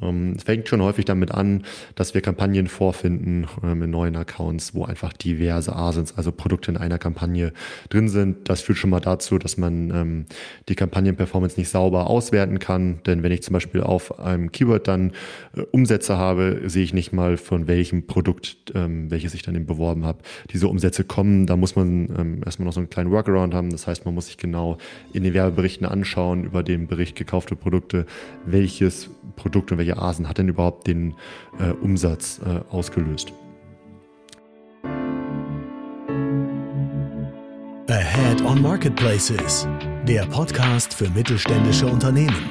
Ähm, es fängt schon häufig damit an, dass wir Kampagnen vorfinden ähm, in neuen Accounts, wo einfach diverse Asins, also Produkte in einer Kampagne drin sind. Das führt schon mal dazu, dass man ähm, die Kampagnenperformance nicht sauber auswerten kann. Denn wenn ich zum Beispiel auf einem Keyword dann äh, Umsätze habe, sehe ich nicht mal von welchem Produkt, ähm, welches ich dann eben beworben habe, diese Umsätze kommen. Da muss man ähm, erstmal noch so einen kleinen Workaround haben. Das heißt, man muss sich genau in den Werbeberichten anschauen über den Bericht gekaufte Produkte, welches Produkt und welche Asen hat denn überhaupt den äh, Umsatz äh, ausgelöst. Ahead on Marketplaces, der Podcast für mittelständische Unternehmen.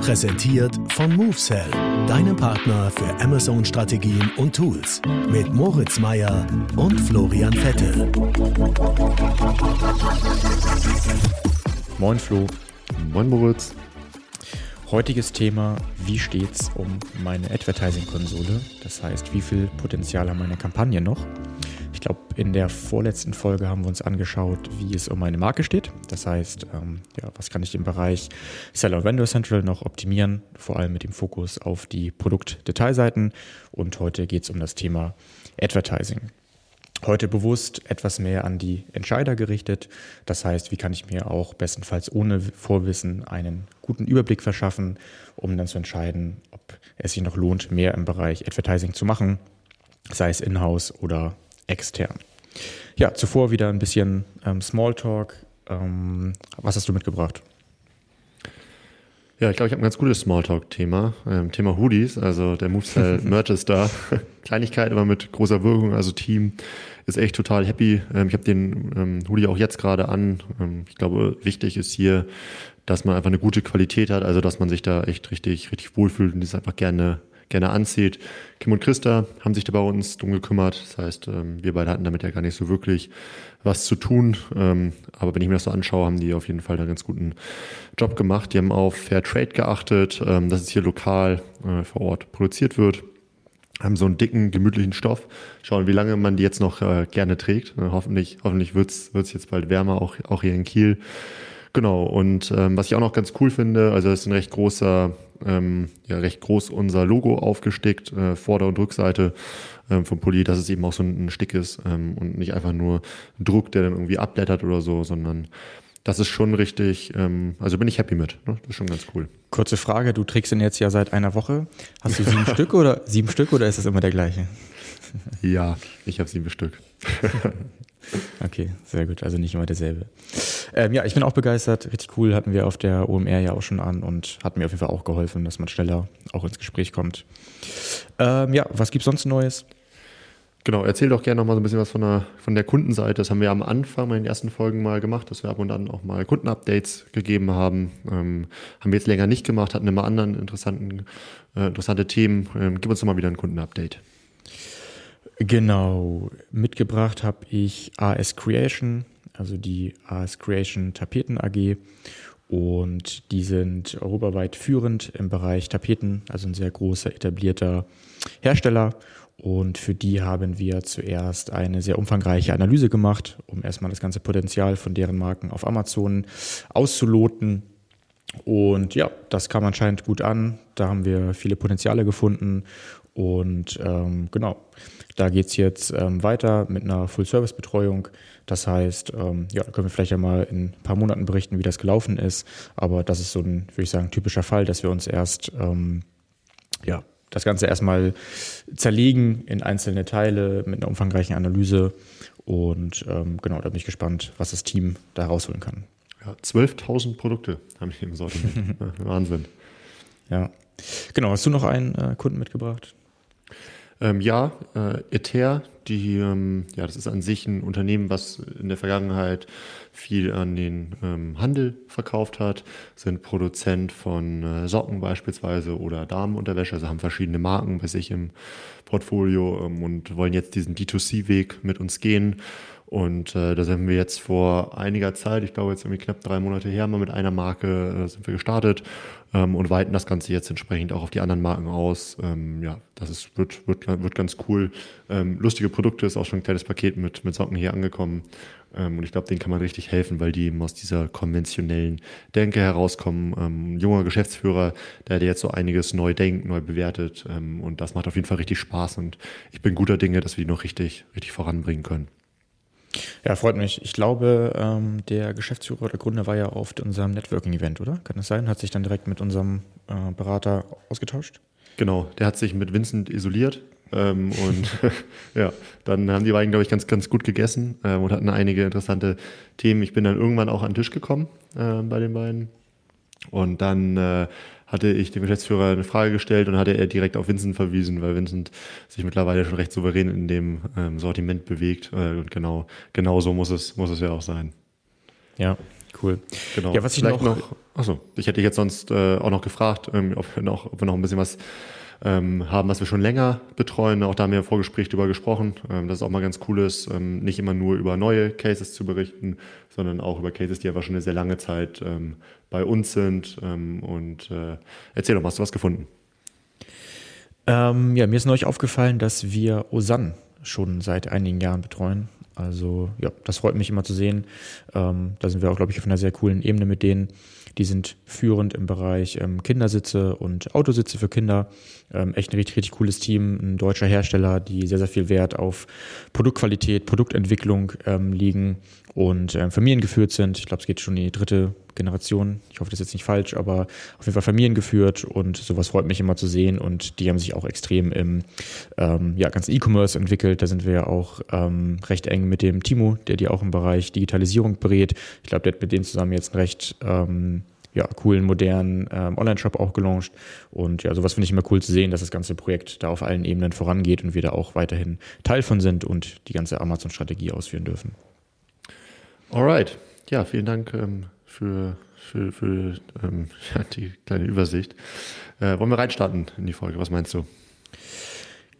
Präsentiert von MoveSell, deinem Partner für Amazon-Strategien und Tools. Mit Moritz Meyer und Florian Vettel. Moin Flo. Moin Moritz. Heutiges Thema, wie steht's um meine Advertising-Konsole? Das heißt, wie viel Potenzial haben meine Kampagnen noch? Ich glaube, in der vorletzten Folge haben wir uns angeschaut, wie es um meine Marke steht. Das heißt, ähm, ja, was kann ich im Bereich Seller Vendor Central noch optimieren, vor allem mit dem Fokus auf die Produktdetailseiten. Und heute geht es um das Thema Advertising. Heute bewusst etwas mehr an die Entscheider gerichtet. Das heißt, wie kann ich mir auch bestenfalls ohne Vorwissen einen guten Überblick verschaffen, um dann zu entscheiden, ob es sich noch lohnt, mehr im Bereich Advertising zu machen, sei es in-house oder extern. Ja, zuvor wieder ein bisschen ähm, Smalltalk. Ähm, was hast du mitgebracht? Ja, ich glaube, ich habe ein ganz gutes Smalltalk-Thema. Ähm, Thema Hoodies, also der Movestyle Merch ist da. Kleinigkeit, aber mit großer Wirkung. Also Team ist echt total happy. Ähm, ich habe den ähm, Hoodie auch jetzt gerade an. Ähm, ich glaube, wichtig ist hier, dass man einfach eine gute Qualität hat, also dass man sich da echt richtig, richtig wohlfühlt und das einfach gerne gerne anzieht. Kim und Christa haben sich da bei uns drum gekümmert. Das heißt, ähm, wir beide hatten damit ja gar nicht so wirklich was zu tun. Ähm, aber wenn ich mir das so anschaue, haben die auf jeden Fall einen ganz guten Job gemacht. Die haben auf Fair Trade geachtet, ähm, dass es hier lokal äh, vor Ort produziert wird haben so einen dicken, gemütlichen Stoff. Schauen, wie lange man die jetzt noch äh, gerne trägt. Äh, hoffentlich hoffentlich wird's wird's jetzt bald wärmer, auch, auch hier in Kiel. Genau, und ähm, was ich auch noch ganz cool finde, also es ist ein recht großer, ähm, ja, recht groß unser Logo aufgestickt, äh, Vorder- und Rückseite ähm, vom Pulli, dass es eben auch so ein, ein Stick ist ähm, und nicht einfach nur Druck, der dann irgendwie abblättert oder so, sondern das ist schon richtig, ähm, also bin ich happy mit. Ne? Das ist schon ganz cool. Kurze Frage, du trägst den jetzt ja seit einer Woche. Hast du sieben Stück oder sieben Stück oder ist das immer der gleiche? Ja, ich habe sieben Stück. okay, sehr gut. Also nicht immer derselbe. Ähm, ja, ich bin auch begeistert. Richtig cool. Hatten wir auf der OMR ja auch schon an und hat mir auf jeden Fall auch geholfen, dass man schneller auch ins Gespräch kommt. Ähm, ja, was gibt's sonst Neues? Genau, erzähl doch gerne noch mal so ein bisschen was von der, von der Kundenseite. Das haben wir am Anfang in den ersten Folgen mal gemacht, dass wir ab und an auch mal Kundenupdates gegeben haben. Ähm, haben wir jetzt länger nicht gemacht, hatten immer anderen interessanten, äh, interessante Themen. Ähm, gib uns doch mal wieder ein Kundenupdate. Genau, mitgebracht habe ich AS Creation, also die AS Creation Tapeten AG. Und die sind europaweit führend im Bereich Tapeten, also ein sehr großer etablierter Hersteller. Und für die haben wir zuerst eine sehr umfangreiche Analyse gemacht, um erstmal das ganze Potenzial von deren Marken auf Amazon auszuloten. Und ja, das kam anscheinend gut an. Da haben wir viele Potenziale gefunden. Und ähm, genau, da geht es jetzt ähm, weiter mit einer Full-Service-Betreuung. Das heißt, ähm, ja, können wir vielleicht ja mal in ein paar Monaten berichten, wie das gelaufen ist. Aber das ist so ein, würde ich sagen, typischer Fall, dass wir uns erst ähm, ja, das Ganze erstmal zerlegen in einzelne Teile mit einer umfangreichen Analyse. Und ähm, genau, da bin ich gespannt, was das Team da rausholen kann. Ja, 12.000 Produkte haben wir im Sortiment. Wahnsinn. Ja. Genau, hast du noch einen äh, Kunden mitgebracht? Ähm, ja, äh, Ether, die, ähm, ja, das ist an sich ein Unternehmen, was in der Vergangenheit viel an den ähm, Handel verkauft hat, sind Produzent von äh, Socken beispielsweise oder Damenunterwäsche, also haben verschiedene Marken bei sich im Portfolio ähm, und wollen jetzt diesen D2C-Weg mit uns gehen und äh, da sind wir jetzt vor einiger Zeit, ich glaube jetzt irgendwie knapp drei Monate her, mal mit einer Marke äh, sind wir gestartet ähm, und weiten das Ganze jetzt entsprechend auch auf die anderen Marken aus. Ähm, ja, das ist, wird, wird, wird ganz cool. Ähm, lustige Produkte, ist auch schon ein kleines Paket mit, mit Socken hier angekommen. Ähm, und ich glaube, denen kann man richtig helfen, weil die eben aus dieser konventionellen Denke herauskommen. Ähm, junger Geschäftsführer, der, der jetzt so einiges neu denkt, neu bewertet. Ähm, und das macht auf jeden Fall richtig Spaß. Und ich bin guter Dinge, dass wir die noch richtig, richtig voranbringen können. Ja, freut mich. Ich glaube, ähm, der Geschäftsführer oder Gründer war ja auf unserem Networking-Event, oder? Kann das sein? Hat sich dann direkt mit unserem äh, Berater ausgetauscht? Genau, der hat sich mit Vincent isoliert ähm, und ja, dann haben die beiden, glaube ich, ganz, ganz gut gegessen ähm, und hatten einige interessante Themen. Ich bin dann irgendwann auch an den Tisch gekommen äh, bei den beiden. Und dann äh, hatte ich dem Geschäftsführer eine Frage gestellt und hatte er direkt auf Vincent verwiesen, weil Vincent sich mittlerweile schon recht souverän in dem ähm, Sortiment bewegt. Äh, und genau, genau so muss es, muss es ja auch sein. Ja, cool. Genau. Ja, was ich noch, noch achso, ich hätte dich jetzt sonst äh, auch noch gefragt, ähm, ob, wir noch, ob wir noch ein bisschen was ähm, haben, was wir schon länger betreuen. Auch da haben wir im Vorgespräch drüber gesprochen, ähm, dass es auch mal ganz cool ist, ähm, nicht immer nur über neue Cases zu berichten, sondern auch über Cases, die einfach schon eine sehr lange Zeit ähm, bei uns sind. Ähm, und äh, erzähl doch, hast du was gefunden? Ähm, ja, mir ist neulich aufgefallen, dass wir Osan schon seit einigen Jahren betreuen. Also ja, das freut mich immer zu sehen. Ähm, da sind wir auch, glaube ich, auf einer sehr coolen Ebene mit denen. Die sind führend im Bereich ähm, Kindersitze und Autositze für Kinder. Ähm, echt ein richtig, richtig cooles Team, ein deutscher Hersteller, die sehr, sehr viel Wert auf Produktqualität, Produktentwicklung ähm, liegen und ähm, familiengeführt sind. Ich glaube, es geht schon in die dritte Generation. Ich hoffe, das ist jetzt nicht falsch, aber auf jeden Fall familiengeführt und sowas freut mich immer zu sehen. Und die haben sich auch extrem im ähm, ja, ganzen E-Commerce entwickelt. Da sind wir ja auch ähm, recht eng mit dem Timo, der die auch im Bereich Digitalisierung berät. Ich glaube, der hat mit denen zusammen jetzt einen recht ähm, ja, coolen, modernen ähm, Online-Shop auch gelauncht. Und ja, sowas finde ich immer cool zu sehen, dass das ganze Projekt da auf allen Ebenen vorangeht und wir da auch weiterhin Teil von sind und die ganze Amazon-Strategie ausführen dürfen. Alright. Ja, vielen Dank ähm, für, für, für ähm, die kleine Übersicht. Äh, wollen wir reinstarten in die Folge? Was meinst du?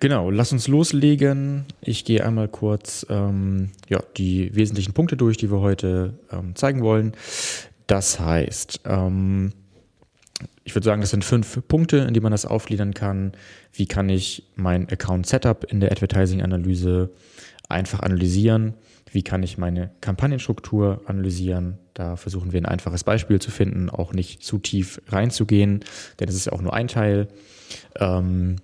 Genau, lass uns loslegen. Ich gehe einmal kurz ähm, ja, die wesentlichen Punkte durch, die wir heute ähm, zeigen wollen. Das heißt, ähm, ich würde sagen, das sind fünf Punkte, in die man das aufgliedern kann. Wie kann ich mein Account Setup in der Advertising-Analyse einfach analysieren? Wie kann ich meine Kampagnenstruktur analysieren? Da versuchen wir ein einfaches Beispiel zu finden, auch nicht zu tief reinzugehen, denn es ist ja auch nur ein Teil. Ähm,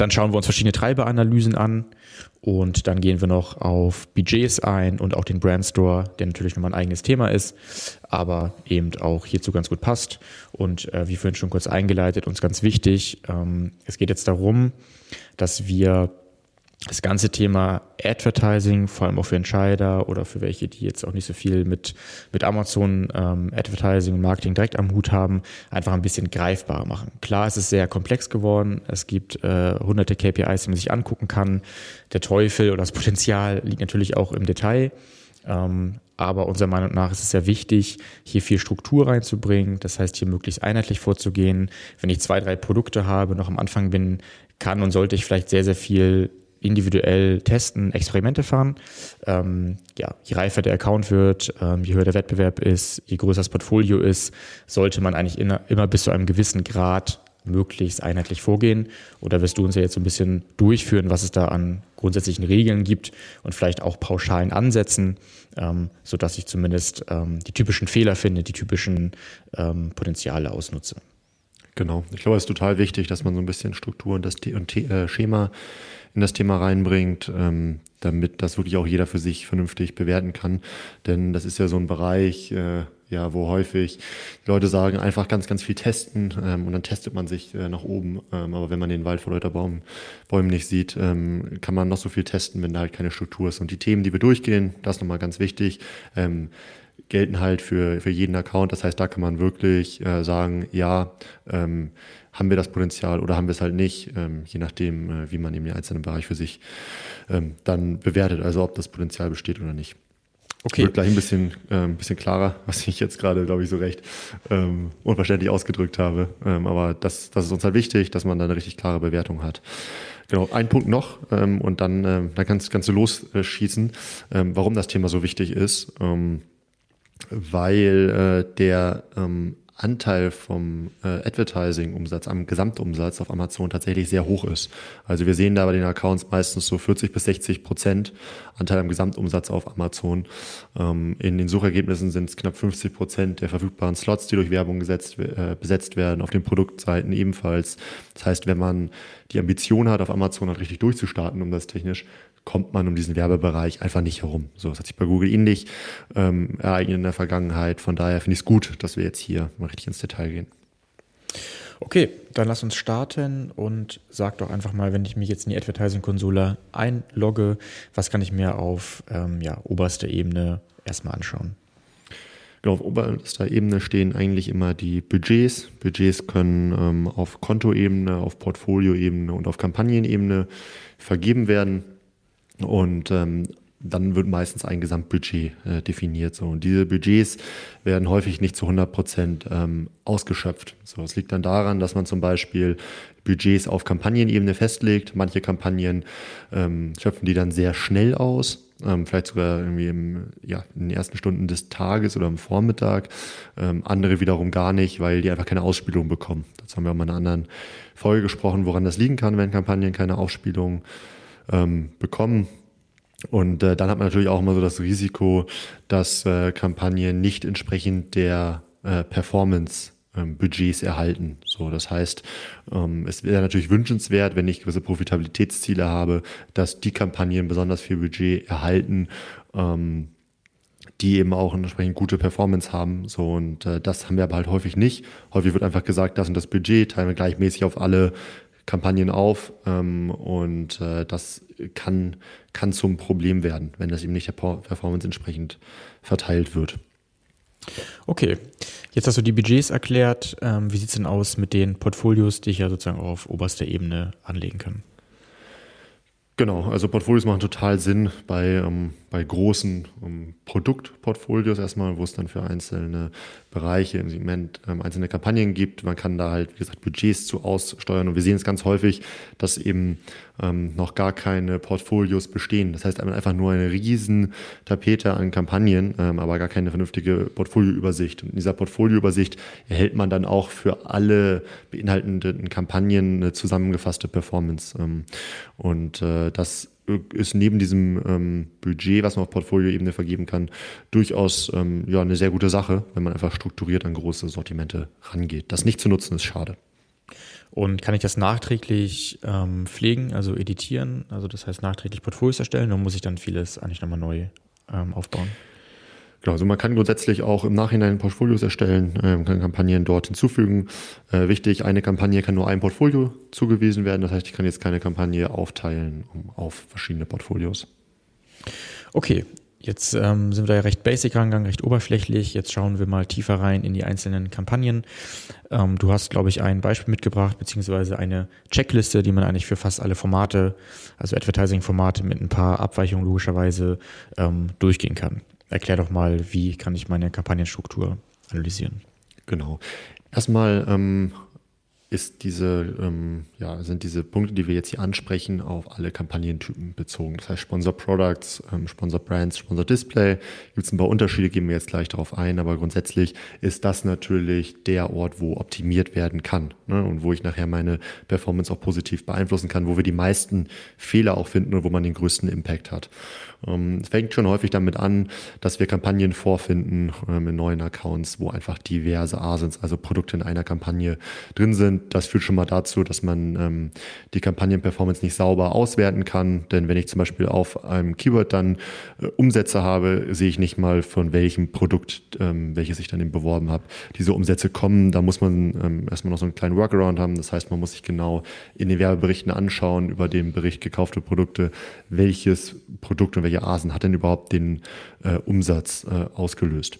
dann schauen wir uns verschiedene Treiberanalysen an und dann gehen wir noch auf Budgets ein und auch den Brandstore, der natürlich nochmal ein eigenes Thema ist, aber eben auch hierzu ganz gut passt. Und äh, wie vorhin schon kurz eingeleitet, uns ganz wichtig, ähm, es geht jetzt darum, dass wir das ganze Thema Advertising, vor allem auch für Entscheider oder für welche, die jetzt auch nicht so viel mit, mit Amazon ähm, Advertising und Marketing direkt am Hut haben, einfach ein bisschen greifbarer machen. Klar, es ist sehr komplex geworden. Es gibt äh, hunderte KPIs, die man sich angucken kann. Der Teufel oder das Potenzial liegt natürlich auch im Detail. Ähm, aber unserer Meinung nach ist es sehr wichtig, hier viel Struktur reinzubringen. Das heißt, hier möglichst einheitlich vorzugehen. Wenn ich zwei, drei Produkte habe, noch am Anfang bin, kann und sollte ich vielleicht sehr, sehr viel individuell testen, Experimente fahren. Ähm, ja, je reifer der Account wird, ähm, je höher der Wettbewerb ist, je größer das Portfolio ist, sollte man eigentlich in, immer bis zu einem gewissen Grad möglichst einheitlich vorgehen. Oder wirst du uns ja jetzt so ein bisschen durchführen, was es da an grundsätzlichen Regeln gibt und vielleicht auch pauschalen Ansätzen, ähm, sodass ich zumindest ähm, die typischen Fehler finde, die typischen ähm, Potenziale ausnutze. Genau. Ich glaube, es ist total wichtig, dass man so ein bisschen Struktur und das und äh, Schema in das Thema reinbringt, ähm, damit das wirklich auch jeder für sich vernünftig bewerten kann. Denn das ist ja so ein Bereich, äh, ja, wo häufig Leute sagen, einfach ganz, ganz viel testen ähm, und dann testet man sich äh, nach oben. Ähm, aber wenn man den Wald vor lauter Bäumen nicht sieht, ähm, kann man noch so viel testen, wenn da halt keine Struktur ist. Und die Themen, die wir durchgehen, das ist nochmal ganz wichtig. Ähm, gelten halt für, für jeden Account. Das heißt, da kann man wirklich äh, sagen, ja, ähm, haben wir das Potenzial oder haben wir es halt nicht, ähm, je nachdem, äh, wie man eben den einzelnen Bereich für sich ähm, dann bewertet, also ob das Potenzial besteht oder nicht. Okay. Wird gleich ein bisschen, äh, ein bisschen klarer, was ich jetzt gerade, glaube ich, so recht ähm, unverständlich ausgedrückt habe. Ähm, aber das, das ist uns halt wichtig, dass man da eine richtig klare Bewertung hat. Genau, ein Punkt noch ähm, und dann, ähm, dann kannst, kannst du losschießen, ähm, warum das Thema so wichtig ist. Ähm, weil äh, der ähm, Anteil vom äh, Advertising-Umsatz am Gesamtumsatz auf Amazon tatsächlich sehr hoch ist. Also wir sehen da bei den Accounts meistens so 40 bis 60 Prozent Anteil am Gesamtumsatz auf Amazon. Ähm, in den Suchergebnissen sind es knapp 50 Prozent der verfügbaren Slots, die durch Werbung gesetzt, äh, besetzt werden, auf den Produktseiten ebenfalls. Das heißt, wenn man die Ambition hat, auf Amazon halt richtig durchzustarten, um das technisch kommt man um diesen Werbebereich einfach nicht herum. So, das hat sich bei Google ähnlich ähm, ereignet in der Vergangenheit. Von daher finde ich es gut, dass wir jetzt hier mal richtig ins Detail gehen. Okay, dann lass uns starten und sag doch einfach mal, wenn ich mich jetzt in die Advertising-Konsole einlogge, was kann ich mir auf ähm, ja, oberster Ebene erstmal anschauen? Genau, auf oberster Ebene stehen eigentlich immer die Budgets. Budgets können ähm, auf Kontoebene, auf Portfolioebene und auf Kampagnenebene vergeben werden. Und ähm, dann wird meistens ein Gesamtbudget äh, definiert. So. Und diese Budgets werden häufig nicht zu 100 Prozent ähm, ausgeschöpft. So, es liegt dann daran, dass man zum Beispiel Budgets auf Kampagnenebene festlegt. Manche Kampagnen ähm, schöpfen die dann sehr schnell aus, ähm, vielleicht sogar irgendwie im, ja, in den ersten Stunden des Tages oder am Vormittag. Ähm, andere wiederum gar nicht, weil die einfach keine Ausspielung bekommen. Dazu haben wir auch mal in einer anderen Folge gesprochen, woran das liegen kann, wenn Kampagnen keine Ausspielung ähm, bekommen. Und äh, dann hat man natürlich auch immer so das Risiko, dass äh, Kampagnen nicht entsprechend der äh, Performance ähm, Budgets erhalten. So, das heißt, ähm, es wäre natürlich wünschenswert, wenn ich gewisse Profitabilitätsziele habe, dass die Kampagnen besonders viel Budget erhalten, ähm, die eben auch entsprechend gute Performance haben. So und äh, das haben wir aber halt häufig nicht. Häufig wird einfach gesagt, das und das Budget teilen wir gleichmäßig auf alle Kampagnen auf ähm, und äh, das kann, kann zum Problem werden, wenn das eben nicht der Performance entsprechend verteilt wird. Okay, jetzt hast du die Budgets erklärt. Ähm, wie sieht es denn aus mit den Portfolios, die ich ja sozusagen auf oberster Ebene anlegen kann? Genau, also Portfolios machen total Sinn bei, ähm, bei großen ähm, Produktportfolios erstmal, wo es dann für einzelne Bereiche im Segment ähm, einzelne Kampagnen gibt. Man kann da halt, wie gesagt, Budgets zu aussteuern und wir sehen es ganz häufig, dass eben ähm, noch gar keine Portfolios bestehen. Das heißt einfach nur eine riesen Tapete an Kampagnen, ähm, aber gar keine vernünftige Portfolioübersicht. Und in dieser Portfolioübersicht erhält man dann auch für alle beinhaltenden Kampagnen eine zusammengefasste Performance. Ähm, und äh, das ist neben diesem ähm, Budget, was man auf Portfolioebene vergeben kann, durchaus ähm, ja, eine sehr gute Sache, wenn man einfach strukturiert an große Sortimente rangeht. Das nicht zu nutzen ist schade. Und kann ich das nachträglich ähm, pflegen, also editieren, also das heißt nachträglich Portfolios erstellen, oder muss ich dann vieles eigentlich nochmal neu ähm, aufbauen? Genau, also man kann grundsätzlich auch im Nachhinein Portfolios erstellen, äh, kann Kampagnen dort hinzufügen. Äh, wichtig, eine Kampagne kann nur einem Portfolio zugewiesen werden. Das heißt, ich kann jetzt keine Kampagne aufteilen um, auf verschiedene Portfolios. Okay, Jetzt ähm, sind wir ja recht basic rangegangen, recht oberflächlich. Jetzt schauen wir mal tiefer rein in die einzelnen Kampagnen. Ähm, du hast, glaube ich, ein Beispiel mitgebracht, beziehungsweise eine Checkliste, die man eigentlich für fast alle Formate, also Advertising-Formate mit ein paar Abweichungen logischerweise ähm, durchgehen kann. Erklär doch mal, wie kann ich meine Kampagnenstruktur analysieren? Genau. Erstmal ähm, ist diese, ähm, ja, sind diese Punkte, die wir jetzt hier ansprechen, auf alle Kampagnentypen bezogen. Das heißt Sponsor Products, ähm, Sponsor Brands, Sponsor Display. Gibt es ein paar Unterschiede, gehen wir jetzt gleich darauf ein, aber grundsätzlich ist das natürlich der Ort, wo optimiert werden kann ne? und wo ich nachher meine Performance auch positiv beeinflussen kann, wo wir die meisten Fehler auch finden und wo man den größten Impact hat. Ähm, es fängt schon häufig damit an, dass wir Kampagnen vorfinden ähm, in neuen Accounts, wo einfach diverse ASINs, also Produkte in einer Kampagne drin sind. Das führt schon mal dazu, dass man ähm, die Kampagnenperformance nicht sauber auswerten kann. Denn wenn ich zum Beispiel auf einem Keyword dann äh, Umsätze habe, sehe ich nicht mal von welchem Produkt, welches ich dann eben beworben habe, diese Umsätze kommen. Da muss man erstmal noch so einen kleinen Workaround haben. Das heißt, man muss sich genau in den Werbeberichten anschauen, über den Bericht gekaufte Produkte, welches Produkt und welche Asen hat denn überhaupt den äh, Umsatz äh, ausgelöst.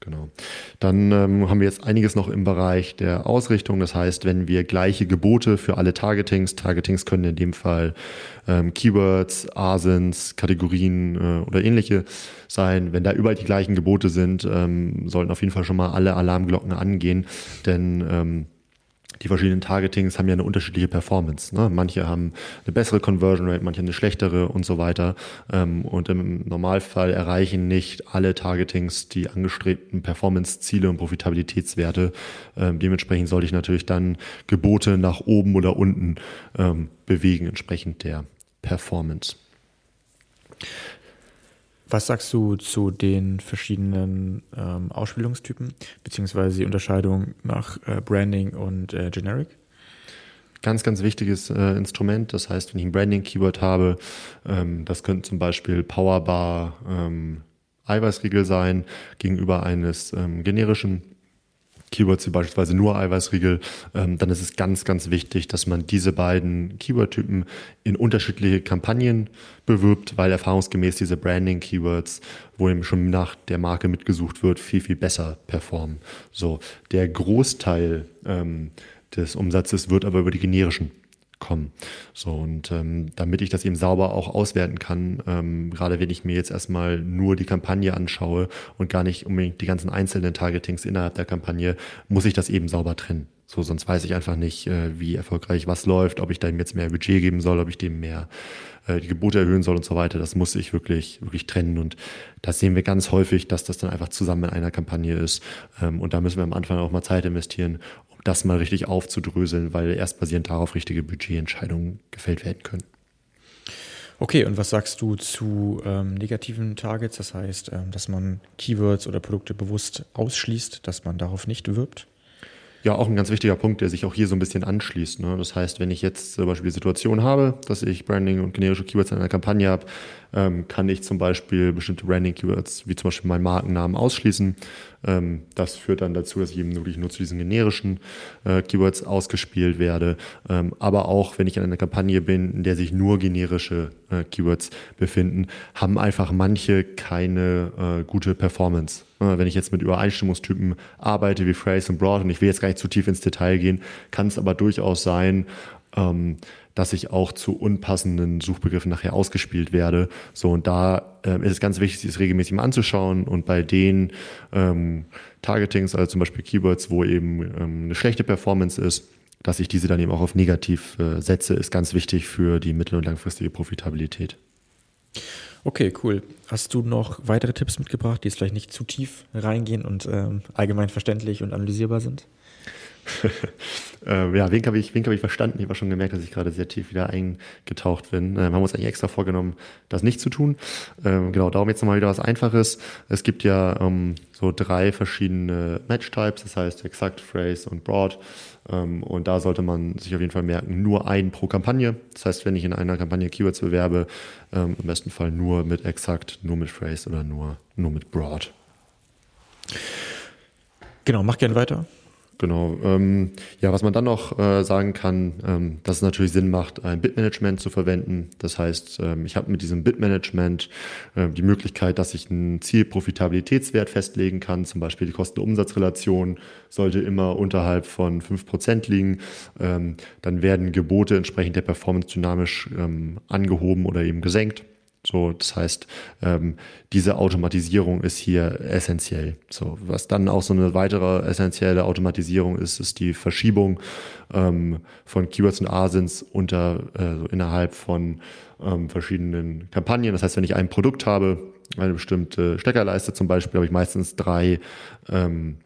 Genau. Dann ähm, haben wir jetzt einiges noch im Bereich der Ausrichtung. Das heißt, wenn wir gleiche Gebote für alle Targetings, Targetings können in dem Fall ähm, Keywords, Asins, Kategorien äh, oder ähnliche sein. Wenn da überall die gleichen Gebote sind, ähm, sollten auf jeden Fall schon mal alle Alarmglocken angehen, denn ähm, die verschiedenen Targetings haben ja eine unterschiedliche Performance. Ne? Manche haben eine bessere Conversion Rate, manche eine schlechtere und so weiter. Ähm, und im Normalfall erreichen nicht alle Targetings die angestrebten Performance-Ziele und Profitabilitätswerte. Ähm, dementsprechend sollte ich natürlich dann Gebote nach oben oder unten ähm, bewegen, entsprechend der Performance. Was sagst du zu den verschiedenen ähm, Ausspielungstypen, beziehungsweise die Unterscheidung nach äh, Branding und äh, Generic? Ganz, ganz wichtiges äh, Instrument. Das heißt, wenn ich ein Branding-Keyword habe, ähm, das könnte zum Beispiel Powerbar ähm, Eiweißriegel sein gegenüber eines ähm, generischen Keywords wie beispielsweise nur Eiweißriegel, ähm, dann ist es ganz, ganz wichtig, dass man diese beiden Keyword-Typen in unterschiedliche Kampagnen bewirbt, weil erfahrungsgemäß diese Branding-Keywords, wo eben schon nach der Marke mitgesucht wird, viel, viel besser performen. So, der Großteil ähm, des Umsatzes wird aber über die generischen kommen. So, und ähm, damit ich das eben sauber auch auswerten kann, ähm, gerade wenn ich mir jetzt erstmal nur die Kampagne anschaue und gar nicht unbedingt die ganzen einzelnen Targetings innerhalb der Kampagne, muss ich das eben sauber trennen. So, sonst weiß ich einfach nicht, äh, wie erfolgreich was läuft, ob ich dem jetzt mehr Budget geben soll, ob ich dem mehr äh, die Gebote erhöhen soll und so weiter. Das muss ich wirklich, wirklich trennen. Und das sehen wir ganz häufig, dass das dann einfach zusammen in einer Kampagne ist. Ähm, und da müssen wir am Anfang auch mal Zeit investieren, das mal richtig aufzudröseln, weil erst basierend darauf richtige Budgetentscheidungen gefällt werden können. Okay, und was sagst du zu ähm, negativen Targets? Das heißt, ähm, dass man Keywords oder Produkte bewusst ausschließt, dass man darauf nicht wirbt? Ja, auch ein ganz wichtiger Punkt, der sich auch hier so ein bisschen anschließt. Ne? Das heißt, wenn ich jetzt zum Beispiel die Situation habe, dass ich Branding und generische Keywords in einer Kampagne habe, ähm, kann ich zum Beispiel bestimmte Branding-Keywords, wie zum Beispiel meinen Markennamen, ausschließen. Ähm, das führt dann dazu, dass ich eben wirklich nur zu diesen generischen äh, Keywords ausgespielt werde. Ähm, aber auch, wenn ich in einer Kampagne bin, in der sich nur generische äh, Keywords befinden, haben einfach manche keine äh, gute Performance. Äh, wenn ich jetzt mit Übereinstimmungstypen arbeite wie Phrase und Broad, und ich will jetzt gar nicht zu tief ins Detail gehen, kann es aber durchaus sein, ähm, dass ich auch zu unpassenden Suchbegriffen nachher ausgespielt werde. So, und da ähm, ist es ganz wichtig, das regelmäßig mal anzuschauen und bei den ähm, Targetings, also zum Beispiel Keywords, wo eben ähm, eine schlechte Performance ist, dass ich diese dann eben auch auf negativ äh, setze, ist ganz wichtig für die mittel- und langfristige Profitabilität. Okay, cool. Hast du noch weitere Tipps mitgebracht, die jetzt vielleicht nicht zu tief reingehen und ähm, allgemein verständlich und analysierbar sind? äh, ja, wen habe ich, hab ich verstanden? Ich habe schon gemerkt, dass ich gerade sehr tief wieder eingetaucht bin. Haben wir uns eigentlich extra vorgenommen, das nicht zu tun. Ähm, genau, darum jetzt nochmal wieder was Einfaches. Es gibt ja ähm, so drei verschiedene Match-Types, das heißt Exakt, Phrase und Broad. Ähm, und da sollte man sich auf jeden Fall merken, nur ein pro Kampagne. Das heißt, wenn ich in einer Kampagne Keywords bewerbe, ähm, im besten Fall nur mit Exakt, nur mit Phrase oder nur, nur mit Broad. Genau, mach gerne weiter. Genau. Ähm, ja, was man dann noch äh, sagen kann, ähm, dass es natürlich Sinn macht, ein Bitmanagement zu verwenden. Das heißt, ähm, ich habe mit diesem Bitmanagement äh, die Möglichkeit, dass ich einen Zielprofitabilitätswert festlegen kann. Zum Beispiel die Kosten-Umsatz-Relation sollte immer unterhalb von fünf Prozent liegen. Ähm, dann werden Gebote entsprechend der Performance dynamisch ähm, angehoben oder eben gesenkt. So, das heißt, ähm, diese Automatisierung ist hier essentiell. So, was dann auch so eine weitere essentielle Automatisierung ist, ist die Verschiebung ähm, von Keywords und Asins unter äh, innerhalb von ähm, verschiedenen Kampagnen. Das heißt, wenn ich ein Produkt habe, eine bestimmte Steckerleiste zum Beispiel, habe ich meistens drei ähm,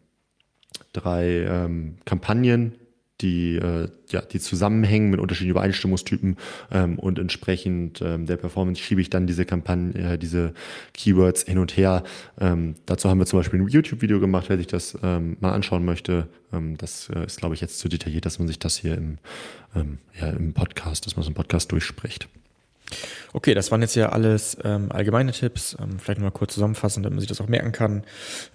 drei ähm, Kampagnen die, äh, ja, die zusammenhängen mit unterschiedlichen Übereinstimmungstypen ähm, und entsprechend ähm, der Performance schiebe ich dann diese Kampagne, äh, diese Keywords hin und her. Ähm, dazu haben wir zum Beispiel ein YouTube-Video gemacht, wer sich das ähm, mal anschauen möchte. Ähm, das äh, ist, glaube ich, jetzt zu detailliert, dass man sich das hier im, ähm, ja, im Podcast, dass man so einen Podcast durchspricht. Okay, das waren jetzt ja alles ähm, allgemeine Tipps. Ähm, vielleicht mal kurz zusammenfassen, damit man sich das auch merken kann.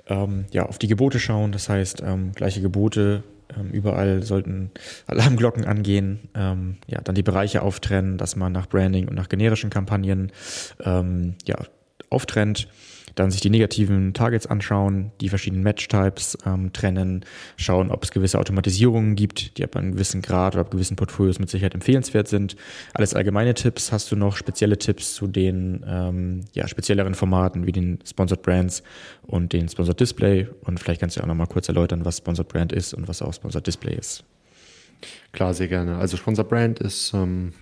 Ähm, ja, auf die Gebote schauen. Das heißt, ähm, gleiche Gebote ähm, überall sollten Alarmglocken angehen. Ähm, ja, dann die Bereiche auftrennen, dass man nach Branding und nach generischen Kampagnen ähm, ja, auftrennt dann sich die negativen Targets anschauen, die verschiedenen Match-Types ähm, trennen, schauen, ob es gewisse Automatisierungen gibt, die ab einem gewissen Grad oder ab gewissen Portfolios mit Sicherheit empfehlenswert sind. Alles allgemeine Tipps. Hast du noch spezielle Tipps zu den ähm, ja, spezielleren Formaten wie den Sponsored Brands und den Sponsored Display? Und vielleicht kannst du auch noch mal kurz erläutern, was Sponsored Brand ist und was auch Sponsored Display ist. Klar, sehr gerne. Also Sponsor Brand ist, ähm,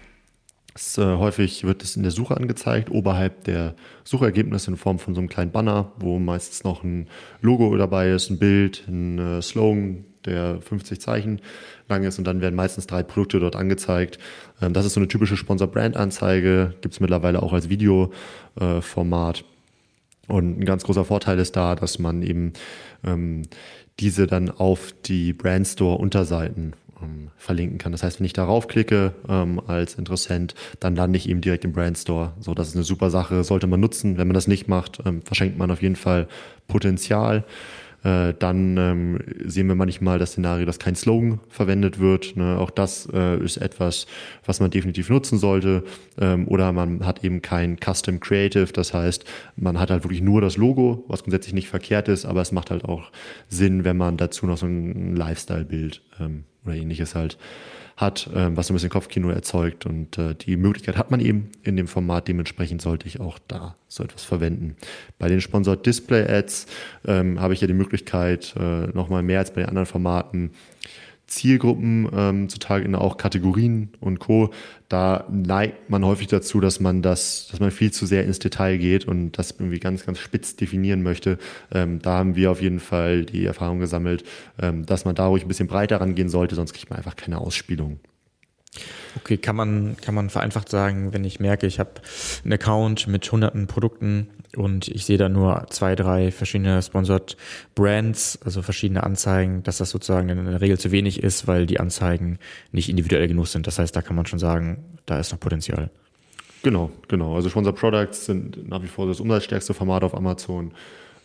ist äh, häufig wird es in der Suche angezeigt, oberhalb der Suchergebnisse in Form von so einem kleinen Banner, wo meistens noch ein Logo dabei ist, ein Bild, ein äh, Slogan, der 50 Zeichen lang ist und dann werden meistens drei Produkte dort angezeigt. Ähm, das ist so eine typische Sponsor-Brand-Anzeige, gibt es mittlerweile auch als Videoformat. und ein ganz großer Vorteil ist da, dass man eben ähm, diese dann auf die Brandstore-Unterseiten ähm, verlinken kann. Das heißt, wenn ich darauf klicke ähm, als Interessent, dann lande ich eben direkt im Brandstore. So, das ist eine super Sache, sollte man nutzen. Wenn man das nicht macht, ähm, verschenkt man auf jeden Fall Potenzial. Äh, dann ähm, sehen wir manchmal das Szenario, dass kein Slogan verwendet wird. Ne? Auch das äh, ist etwas, was man definitiv nutzen sollte. Ähm, oder man hat eben kein Custom Creative, das heißt, man hat halt wirklich nur das Logo, was grundsätzlich nicht verkehrt ist, aber es macht halt auch Sinn, wenn man dazu noch so ein Lifestyle-Bild ähm, oder ähnliches halt hat, ähm, was so ein bisschen Kopfkino erzeugt. Und äh, die Möglichkeit hat man eben in dem Format. Dementsprechend sollte ich auch da so etwas verwenden. Bei den Sponsored Display Ads ähm, habe ich ja die Möglichkeit, äh, nochmal mehr als bei den anderen Formaten Zielgruppen ähm, zutage, auch Kategorien und Co. Da neigt man häufig dazu, dass man das, dass man viel zu sehr ins Detail geht und das irgendwie ganz, ganz spitz definieren möchte. Ähm, da haben wir auf jeden Fall die Erfahrung gesammelt, ähm, dass man da ruhig ein bisschen breiter rangehen sollte, sonst kriegt man einfach keine Ausspielung. Okay, kann man, kann man vereinfacht sagen, wenn ich merke, ich habe einen Account mit hunderten Produkten und ich sehe da nur zwei, drei verschiedene Sponsored Brands, also verschiedene Anzeigen, dass das sozusagen in der Regel zu wenig ist, weil die Anzeigen nicht individuell genug sind. Das heißt, da kann man schon sagen, da ist noch Potenzial. Genau, genau. Also Sponsored Products sind nach wie vor das umsatzstärkste Format auf Amazon.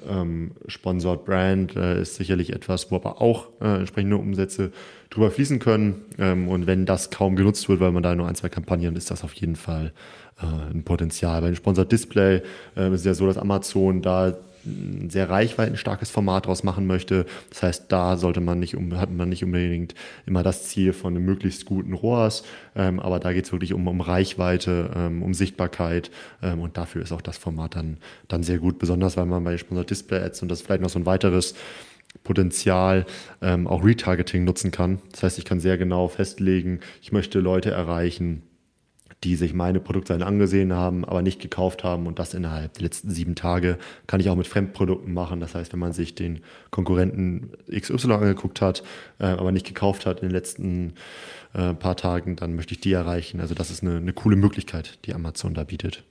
Ähm, Sponsored Brand äh, ist sicherlich etwas, wo aber auch äh, entsprechende Umsätze drüber fließen können. Ähm, und wenn das kaum genutzt wird, weil man da nur ein, zwei Kampagnen, ist das auf jeden Fall äh, ein Potenzial. Bei dem Sponsored Display äh, ist es ja so, dass Amazon da ein sehr reichweitenstarkes Format draus machen möchte. Das heißt, da sollte man nicht, hat man nicht unbedingt immer das Ziel von einem möglichst guten ROAS, ähm, aber da geht es wirklich um, um Reichweite, ähm, um Sichtbarkeit ähm, und dafür ist auch das Format dann, dann sehr gut, besonders weil man bei Sponsor Display Ads und das vielleicht noch so ein weiteres Potenzial ähm, auch Retargeting nutzen kann. Das heißt, ich kann sehr genau festlegen, ich möchte Leute erreichen, die sich meine Produktseite angesehen haben, aber nicht gekauft haben und das innerhalb der letzten sieben Tage kann ich auch mit Fremdprodukten machen. Das heißt, wenn man sich den Konkurrenten XY angeguckt hat, äh, aber nicht gekauft hat in den letzten äh, paar Tagen, dann möchte ich die erreichen. Also das ist eine, eine coole Möglichkeit, die Amazon da bietet.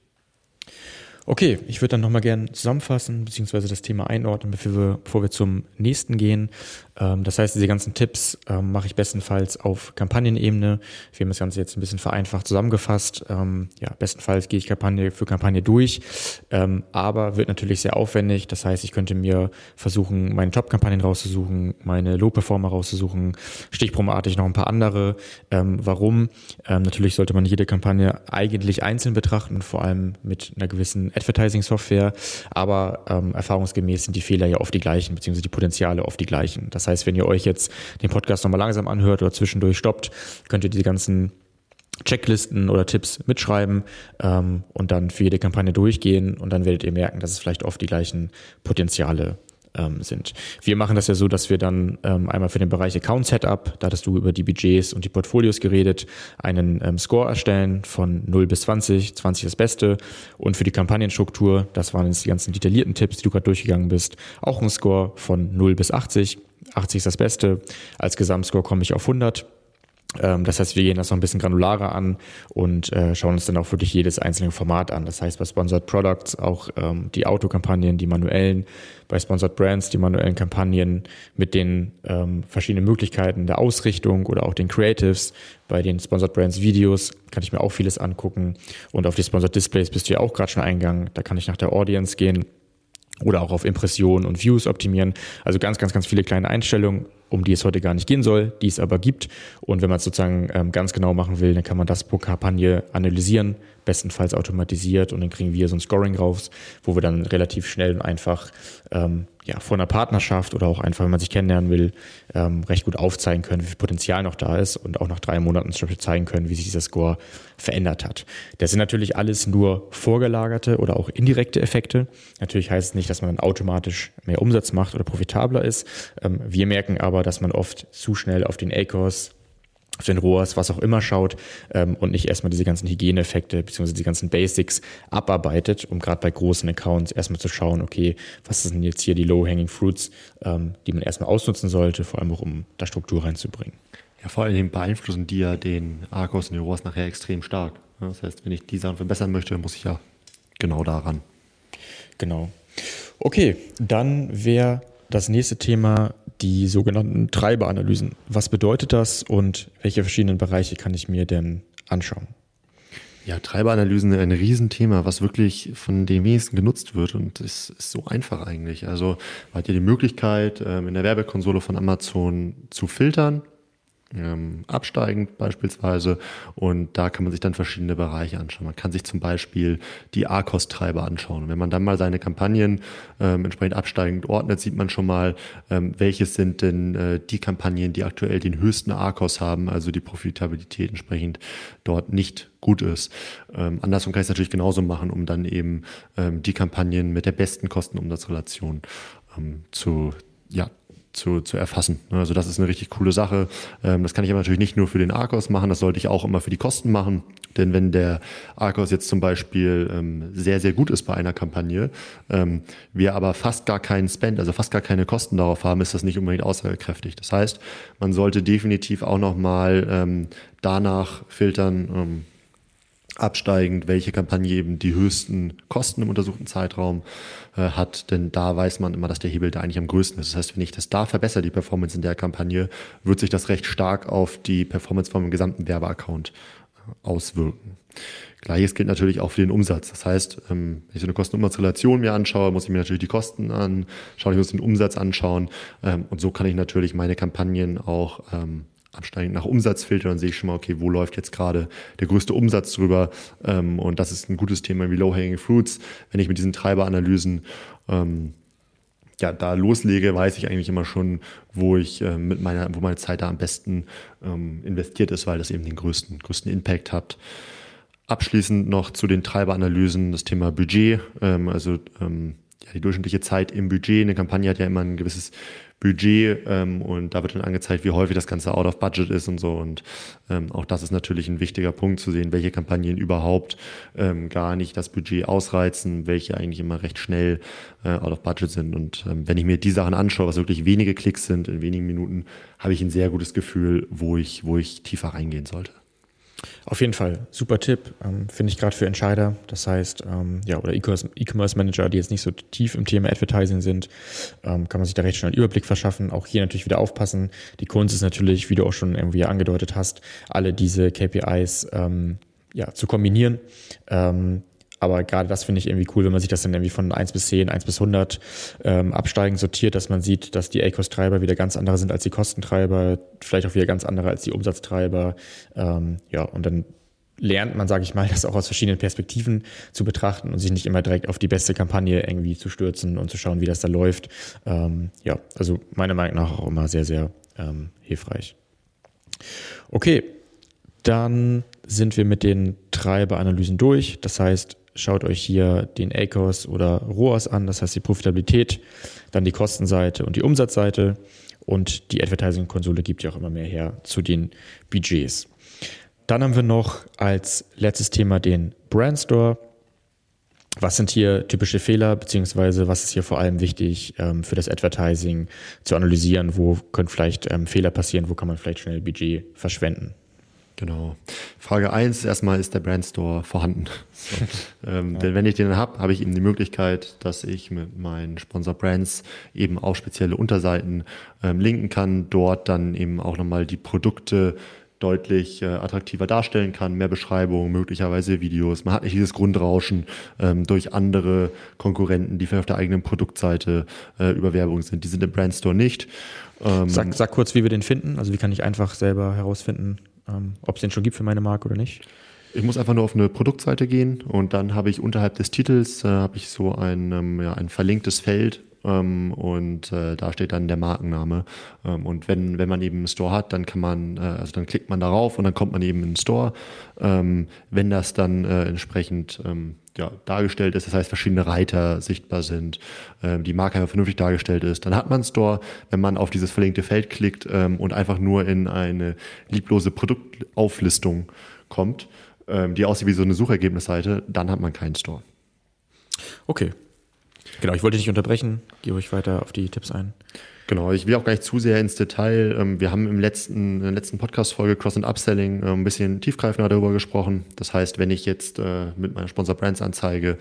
Okay, ich würde dann nochmal gerne zusammenfassen, beziehungsweise das Thema einordnen, bevor wir, bevor wir zum nächsten gehen. Ähm, das heißt, diese ganzen Tipps ähm, mache ich bestenfalls auf Kampagnenebene. Wir haben das Ganze jetzt ein bisschen vereinfacht zusammengefasst. Ähm, ja, bestenfalls gehe ich Kampagne für Kampagne durch, aber wird natürlich sehr aufwendig. Das heißt, ich könnte mir versuchen, meine Top-Kampagnen rauszusuchen, meine Low-Performer rauszusuchen, stichprobenartig noch ein paar andere. Warum? Natürlich sollte man jede Kampagne eigentlich einzeln betrachten, vor allem mit einer gewissen Advertising-Software, aber ähm, erfahrungsgemäß sind die Fehler ja oft die gleichen, beziehungsweise die Potenziale oft die gleichen. Das heißt, wenn ihr euch jetzt den Podcast nochmal langsam anhört oder zwischendurch stoppt, könnt ihr diese ganzen Checklisten oder Tipps mitschreiben ähm, und dann für jede Kampagne durchgehen und dann werdet ihr merken, dass es vielleicht oft die gleichen Potenziale ähm, sind. Wir machen das ja so, dass wir dann ähm, einmal für den Bereich Account Setup, da hattest du über die Budgets und die Portfolios geredet, einen ähm, Score erstellen von 0 bis 20, 20 das Beste und für die Kampagnenstruktur, das waren jetzt die ganzen detaillierten Tipps, die du gerade durchgegangen bist, auch ein Score von 0 bis 80. 80 ist das Beste. Als Gesamtscore komme ich auf 100. Ähm, das heißt, wir gehen das noch ein bisschen granularer an und äh, schauen uns dann auch wirklich jedes einzelne Format an. Das heißt, bei Sponsored Products auch ähm, die Autokampagnen, die manuellen, bei Sponsored Brands die manuellen Kampagnen mit den ähm, verschiedenen Möglichkeiten der Ausrichtung oder auch den Creatives. Bei den Sponsored Brands Videos kann ich mir auch vieles angucken. Und auf die Sponsored Displays bist du ja auch gerade schon eingegangen. Da kann ich nach der Audience gehen oder auch auf Impressionen und Views optimieren. Also ganz, ganz, ganz viele kleine Einstellungen um die es heute gar nicht gehen soll, die es aber gibt. Und wenn man es sozusagen ähm, ganz genau machen will, dann kann man das pro Kampagne analysieren, bestenfalls automatisiert und dann kriegen wir so ein Scoring raus, wo wir dann relativ schnell und einfach ähm, ja, von einer Partnerschaft oder auch einfach, wenn man sich kennenlernen will, ähm, recht gut aufzeigen können, wie viel Potenzial noch da ist und auch nach drei Monaten zum Beispiel zeigen können, wie sich dieser Score verändert hat. Das sind natürlich alles nur vorgelagerte oder auch indirekte Effekte. Natürlich heißt es nicht, dass man dann automatisch mehr Umsatz macht oder profitabler ist. Ähm, wir merken aber, dass man oft zu schnell auf den ACOS auf den ROAS, was auch immer schaut ähm, und nicht erstmal diese ganzen Hygieneeffekte bzw. die ganzen Basics abarbeitet, um gerade bei großen Accounts erstmal zu schauen, okay, was sind jetzt hier die Low-Hanging Fruits, ähm, die man erstmal ausnutzen sollte, vor allem auch um da Struktur reinzubringen. Ja, vor allem beeinflussen die ja den Arcos und den ROAS nachher extrem stark. Das heißt, wenn ich die Sachen verbessern möchte, muss ich ja genau daran. Genau. Okay, dann wäre das nächste Thema die sogenannten Treiberanalysen. Was bedeutet das und welche verschiedenen Bereiche kann ich mir denn anschauen? Ja, Treiberanalysen ein Riesenthema, was wirklich von den wenigsten genutzt wird und es ist so einfach eigentlich. Also hat ihr die Möglichkeit, ähm, in der Werbekonsole von Amazon zu filtern ähm, absteigend beispielsweise. Und da kann man sich dann verschiedene Bereiche anschauen. Man kann sich zum Beispiel die ARCOS-Treiber anschauen. Und wenn man dann mal seine Kampagnen ähm, entsprechend absteigend ordnet, sieht man schon mal, ähm, welches sind denn äh, die Kampagnen, die aktuell den höchsten ARCOS haben, also die Profitabilität entsprechend dort nicht gut ist. Ähm, andersrum kann ich es natürlich genauso machen, um dann eben ähm, die Kampagnen mit der besten Kosten-Umsatz-Relation ähm, zu, ja, zu, zu erfassen. Also das ist eine richtig coole Sache. Ähm, das kann ich aber natürlich nicht nur für den Arcos machen, das sollte ich auch immer für die Kosten machen. Denn wenn der Arcos jetzt zum Beispiel ähm, sehr, sehr gut ist bei einer Kampagne, ähm, wir aber fast gar keinen Spend, also fast gar keine Kosten darauf haben, ist das nicht unbedingt aussagekräftig. Das heißt, man sollte definitiv auch nochmal danach filtern, absteigend, welche Kampagne eben die höchsten Kosten im untersuchten Zeitraum äh, hat, denn da weiß man immer, dass der Hebel da eigentlich am größten ist. Das heißt, wenn ich das da verbessere, die Performance in der Kampagne, wird sich das recht stark auf die Performance vom gesamten Werbeaccount äh, auswirken. Gleiches gilt natürlich auch für den Umsatz. Das heißt, ähm, wenn ich so eine Kosten-Umsatz-Relation mir anschaue, muss ich mir natürlich die Kosten anschauen, ich muss den Umsatz anschauen ähm, und so kann ich natürlich meine Kampagnen auch absteigend nach Umsatz filtern, sehe ich schon mal, okay, wo läuft jetzt gerade der größte Umsatz drüber? Ähm, und das ist ein gutes Thema wie Low-Hanging Fruits. Wenn ich mit diesen Treiberanalysen ähm, ja, da loslege, weiß ich eigentlich immer schon, wo ich äh, mit meiner, wo meine Zeit da am besten ähm, investiert ist, weil das eben den größten, größten Impact hat. Abschließend noch zu den Treiberanalysen das Thema Budget, ähm, also ähm, ja, die durchschnittliche Zeit im Budget. Eine Kampagne hat ja immer ein gewisses Budget ähm, und da wird dann angezeigt, wie häufig das Ganze out of budget ist und so. Und ähm, auch das ist natürlich ein wichtiger Punkt zu sehen, welche Kampagnen überhaupt ähm, gar nicht das Budget ausreizen, welche eigentlich immer recht schnell äh, out of budget sind. Und ähm, wenn ich mir die Sachen anschaue, was wirklich wenige Klicks sind in wenigen Minuten, habe ich ein sehr gutes Gefühl, wo ich, wo ich tiefer reingehen sollte. Auf jeden Fall, super Tipp, ähm, finde ich gerade für Entscheider. Das heißt, ähm, ja, oder E-Commerce Manager, die jetzt nicht so tief im Thema Advertising sind, ähm, kann man sich da recht schnell einen Überblick verschaffen. Auch hier natürlich wieder aufpassen. Die Kunst ist natürlich, wie du auch schon irgendwie angedeutet hast, alle diese KPIs ähm, ja, zu kombinieren. Ähm, aber gerade das finde ich irgendwie cool, wenn man sich das dann irgendwie von 1 bis 10, 1 bis 100 ähm, absteigend sortiert, dass man sieht, dass die ACOS-Treiber wieder ganz andere sind als die Kostentreiber, vielleicht auch wieder ganz andere als die Umsatztreiber. Ähm, ja, und dann lernt man, sage ich mal, das auch aus verschiedenen Perspektiven zu betrachten und sich nicht immer direkt auf die beste Kampagne irgendwie zu stürzen und zu schauen, wie das da läuft. Ähm, ja, also meiner Meinung nach auch immer sehr, sehr ähm, hilfreich. Okay, dann sind wir mit den Treiberanalysen durch. Das heißt, schaut euch hier den ACOS oder ROAS an, das heißt die Profitabilität, dann die Kostenseite und die Umsatzseite und die Advertising-Konsole gibt ja auch immer mehr her zu den Budgets. Dann haben wir noch als letztes Thema den Brand Store. Was sind hier typische Fehler, beziehungsweise was ist hier vor allem wichtig ähm, für das Advertising zu analysieren? Wo können vielleicht ähm, Fehler passieren? Wo kann man vielleicht schnell Budget verschwenden? Genau. Frage 1, erstmal ist der Brandstore vorhanden. So. ähm, ja. Denn wenn ich den habe, habe ich eben die Möglichkeit, dass ich mit meinen Sponsor Brands eben auch spezielle Unterseiten ähm, linken kann, dort dann eben auch nochmal die Produkte deutlich äh, attraktiver darstellen kann, mehr Beschreibungen, möglicherweise Videos. Man hat nicht dieses Grundrauschen ähm, durch andere Konkurrenten, die vielleicht auf der eigenen Produktseite äh, über Werbung sind. Die sind im Brandstore nicht. Ähm, sag, sag kurz, wie wir den finden. Also wie kann ich einfach selber herausfinden, ähm, ob es den schon gibt für meine Marke oder nicht. Ich muss einfach nur auf eine Produktseite gehen und dann habe ich unterhalb des Titels äh, habe ich so ein, ähm, ja, ein verlinktes Feld ähm, und äh, da steht dann der Markenname. Ähm, und wenn, wenn man eben einen Store hat, dann kann man, äh, also dann klickt man darauf und dann kommt man eben in den Store. Ähm, wenn das dann äh, entsprechend ähm, ja, dargestellt ist, das heißt verschiedene Reiter sichtbar sind, ähm, die Marke vernünftig dargestellt ist, dann hat man Store. Wenn man auf dieses verlinkte Feld klickt ähm, und einfach nur in eine lieblose Produktauflistung kommt, ähm, die aussieht wie so eine Suchergebnisseite, dann hat man keinen Store. Okay. Genau, ich wollte dich nicht unterbrechen. Gehe ruhig weiter auf die Tipps ein. Genau, ich will auch gar nicht zu sehr ins Detail. Ähm, wir haben im letzten, in der letzten Podcast-Folge Cross- and Upselling äh, ein bisschen tiefgreifender darüber gesprochen. Das heißt, wenn ich jetzt äh, mit meiner Sponsor Brands Anzeige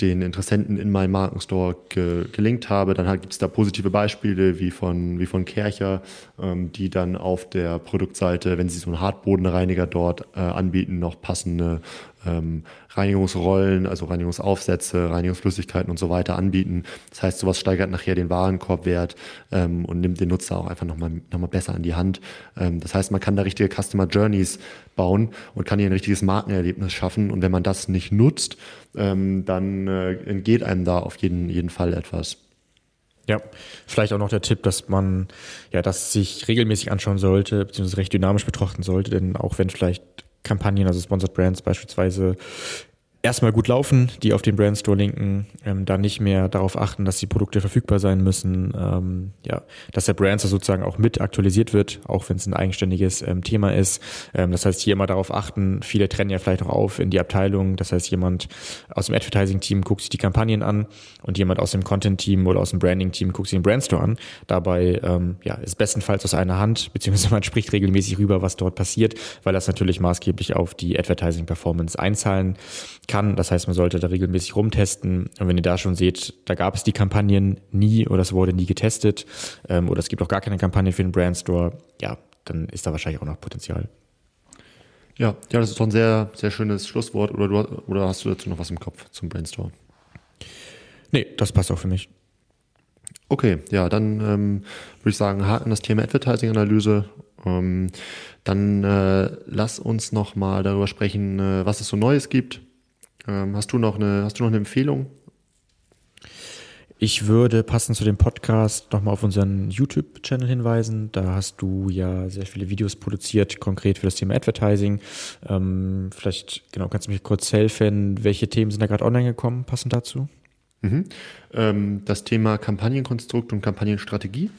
den Interessenten in meinen Markenstore ge gelinkt habe, dann gibt es da positive Beispiele wie von, wie von Kercher, ähm, die dann auf der Produktseite, wenn sie so einen Hartbodenreiniger dort äh, anbieten, noch passende ähm, Reinigungsrollen, also Reinigungsaufsätze, Reinigungsflüssigkeiten und so weiter anbieten. Das heißt, sowas steigert nachher den Warenkorbwert ähm, und nimmt den Nutzer auch einfach nochmal noch mal besser an die Hand. Ähm, das heißt, man kann da richtige Customer Journeys bauen und kann hier ein richtiges Markenerlebnis schaffen. Und wenn man das nicht nutzt, ähm, dann äh, entgeht einem da auf jeden, jeden Fall etwas. Ja, vielleicht auch noch der Tipp, dass man ja das sich regelmäßig anschauen sollte, beziehungsweise recht dynamisch betrachten sollte, denn auch wenn vielleicht Kampagnen, also Sponsored Brands beispielsweise erstmal gut laufen, die auf den Brandstore linken, ähm, dann nicht mehr darauf achten, dass die Produkte verfügbar sein müssen, ähm, ja, dass der Brand sozusagen auch mit aktualisiert wird, auch wenn es ein eigenständiges ähm, Thema ist. Ähm, das heißt, hier immer darauf achten, viele trennen ja vielleicht auch auf in die Abteilung, das heißt, jemand aus dem Advertising-Team guckt sich die Kampagnen an und jemand aus dem Content-Team oder aus dem Branding-Team guckt sich den Brandstore an. Dabei ähm, ja, ist bestenfalls aus einer Hand, beziehungsweise man spricht regelmäßig rüber, was dort passiert, weil das natürlich maßgeblich auf die Advertising-Performance einzahlen kann. Das heißt, man sollte da regelmäßig rumtesten. Und wenn ihr da schon seht, da gab es die Kampagnen nie oder es wurde nie getestet ähm, oder es gibt auch gar keine Kampagne für den Brandstore, ja, dann ist da wahrscheinlich auch noch Potenzial. Ja, ja, das ist doch ein sehr, sehr schönes Schlusswort. Oder, du, oder hast du dazu noch was im Kopf zum Brandstore? Nee, das passt auch für mich. Okay, ja, dann ähm, würde ich sagen, haken das Thema Advertising-Analyse. Ähm, dann äh, lass uns noch mal darüber sprechen, äh, was es so Neues gibt ähm, hast, du noch eine, hast du noch eine Empfehlung? Ich würde passend zu dem Podcast nochmal auf unseren YouTube-Channel hinweisen. Da hast du ja sehr viele Videos produziert, konkret für das Thema Advertising. Ähm, vielleicht, genau, kannst du mich kurz helfen. Welche Themen sind da gerade online gekommen, passend dazu? Mhm. Ähm, das Thema Kampagnenkonstrukt und Kampagnenstrategie.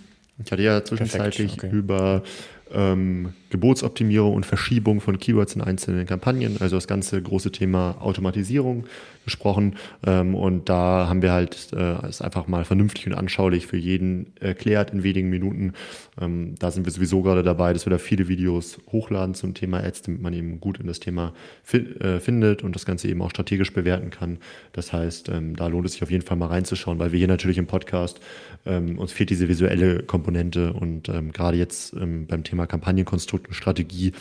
Ich hatte ja zwischenzeitlich okay. über ähm, Gebotsoptimierung und Verschiebung von Keywords in einzelnen Kampagnen, also das ganze große Thema Automatisierung gesprochen. Ähm, und da haben wir halt äh, es einfach mal vernünftig und anschaulich für jeden erklärt in wenigen Minuten. Ähm, da sind wir sowieso gerade dabei, dass wir da viele Videos hochladen zum Thema Ads, damit man eben gut in das Thema äh, findet und das Ganze eben auch strategisch bewerten kann. Das heißt, ähm, da lohnt es sich auf jeden Fall mal reinzuschauen, weil wir hier natürlich im Podcast uns fehlt diese visuelle Komponente und gerade jetzt beim Thema Kampagnenkonstrukt und Strategie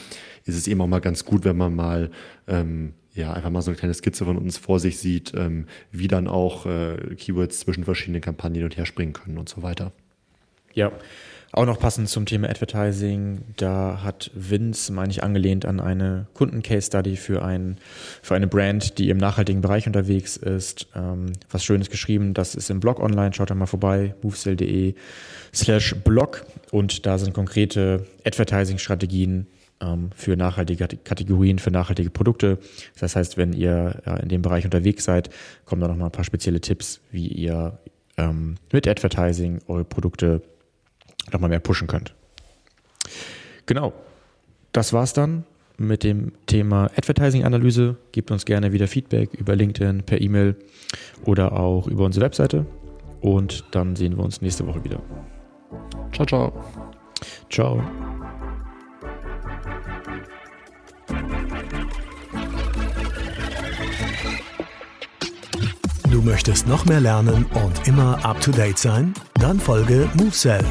ist es eben auch mal ganz gut, wenn man mal ähm, ja, einfach mal so eine kleine Skizze von uns vor sich sieht, ähm, wie dann auch äh, Keywords zwischen verschiedenen Kampagnen und her springen können und so weiter. Ja, auch noch passend zum Thema Advertising, da hat Vince, meine ich, angelehnt an eine Kunden-Case-Study für, ein, für eine Brand, die im nachhaltigen Bereich unterwegs ist, ähm, was Schönes geschrieben. Das ist im Blog online, schaut da mal vorbei, movesell.de slash blog und da sind konkrete Advertising-Strategien ähm, für nachhaltige Kategorien, für nachhaltige Produkte. Das heißt, wenn ihr ja, in dem Bereich unterwegs seid, kommen da noch mal ein paar spezielle Tipps, wie ihr ähm, mit Advertising eure Produkte noch mal mehr pushen könnt. Genau, das war's dann mit dem Thema Advertising-Analyse. Gebt uns gerne wieder Feedback über LinkedIn, per E-Mail oder auch über unsere Webseite. Und dann sehen wir uns nächste Woche wieder. Ciao, ciao. Ciao. Du möchtest noch mehr lernen und immer up to date sein? Dann folge MoveSell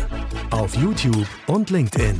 auf YouTube und LinkedIn.